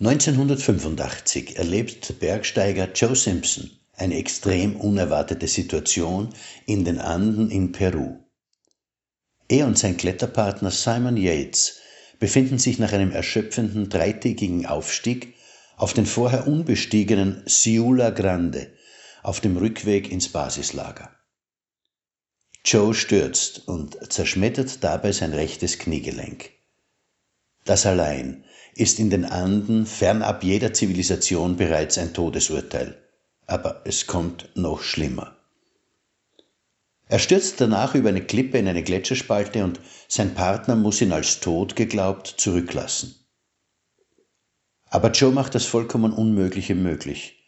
1985 erlebt Bergsteiger Joe Simpson eine extrem unerwartete Situation in den Anden in Peru. Er und sein Kletterpartner Simon Yates befinden sich nach einem erschöpfenden dreitägigen Aufstieg auf den vorher unbestiegenen Ciula Grande auf dem Rückweg ins Basislager. Joe stürzt und zerschmettert dabei sein rechtes Kniegelenk. Das allein ist in den Anden fernab jeder Zivilisation bereits ein Todesurteil. Aber es kommt noch schlimmer. Er stürzt danach über eine Klippe in eine Gletscherspalte und sein Partner muss ihn als tot geglaubt zurücklassen. Aber Joe macht das vollkommen Unmögliche möglich.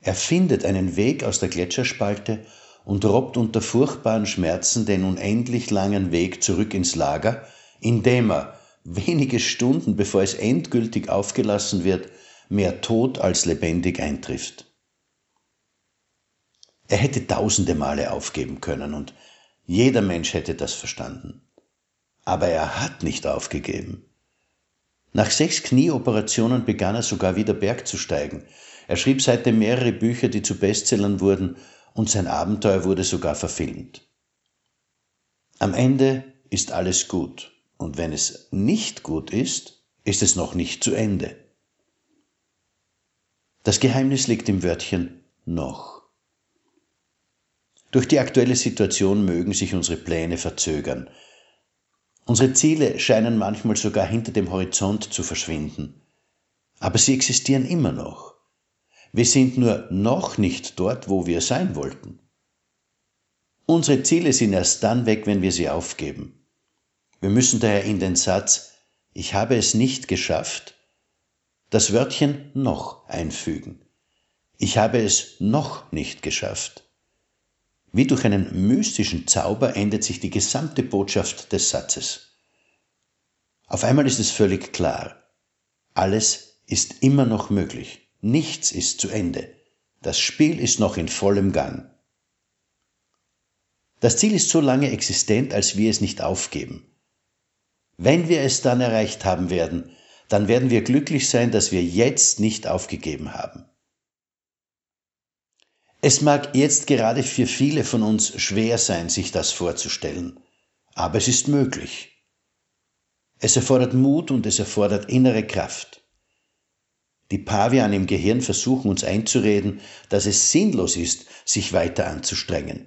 Er findet einen Weg aus der Gletscherspalte und robbt unter furchtbaren Schmerzen den unendlich langen Weg zurück ins Lager, indem er, wenige Stunden bevor es endgültig aufgelassen wird, mehr tot als lebendig eintrifft. Er hätte tausende Male aufgeben können und jeder Mensch hätte das verstanden. Aber er hat nicht aufgegeben. Nach sechs Knieoperationen begann er sogar wieder bergzusteigen. Er schrieb seitdem mehrere Bücher, die zu Bestsellern wurden und sein Abenteuer wurde sogar verfilmt. Am Ende ist alles gut und wenn es nicht gut ist, ist es noch nicht zu Ende. Das Geheimnis liegt im Wörtchen noch. Durch die aktuelle Situation mögen sich unsere Pläne verzögern. Unsere Ziele scheinen manchmal sogar hinter dem Horizont zu verschwinden. Aber sie existieren immer noch. Wir sind nur noch nicht dort, wo wir sein wollten. Unsere Ziele sind erst dann weg, wenn wir sie aufgeben. Wir müssen daher in den Satz Ich habe es nicht geschafft das Wörtchen noch einfügen. Ich habe es noch nicht geschafft. Wie durch einen mystischen Zauber endet sich die gesamte Botschaft des Satzes. Auf einmal ist es völlig klar. Alles ist immer noch möglich. Nichts ist zu Ende. Das Spiel ist noch in vollem Gang. Das Ziel ist so lange existent, als wir es nicht aufgeben. Wenn wir es dann erreicht haben werden, dann werden wir glücklich sein, dass wir jetzt nicht aufgegeben haben. Es mag jetzt gerade für viele von uns schwer sein, sich das vorzustellen, aber es ist möglich. Es erfordert Mut und es erfordert innere Kraft. Die Paviane im Gehirn versuchen uns einzureden, dass es sinnlos ist, sich weiter anzustrengen.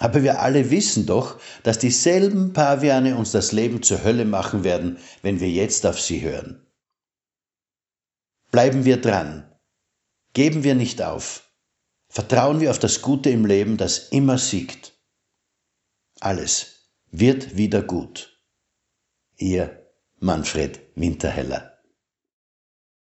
Aber wir alle wissen doch, dass dieselben Paviane uns das Leben zur Hölle machen werden, wenn wir jetzt auf sie hören. Bleiben wir dran. Geben wir nicht auf. Vertrauen wir auf das Gute im Leben, das immer siegt. Alles wird wieder gut. Ihr Manfred Winterheller.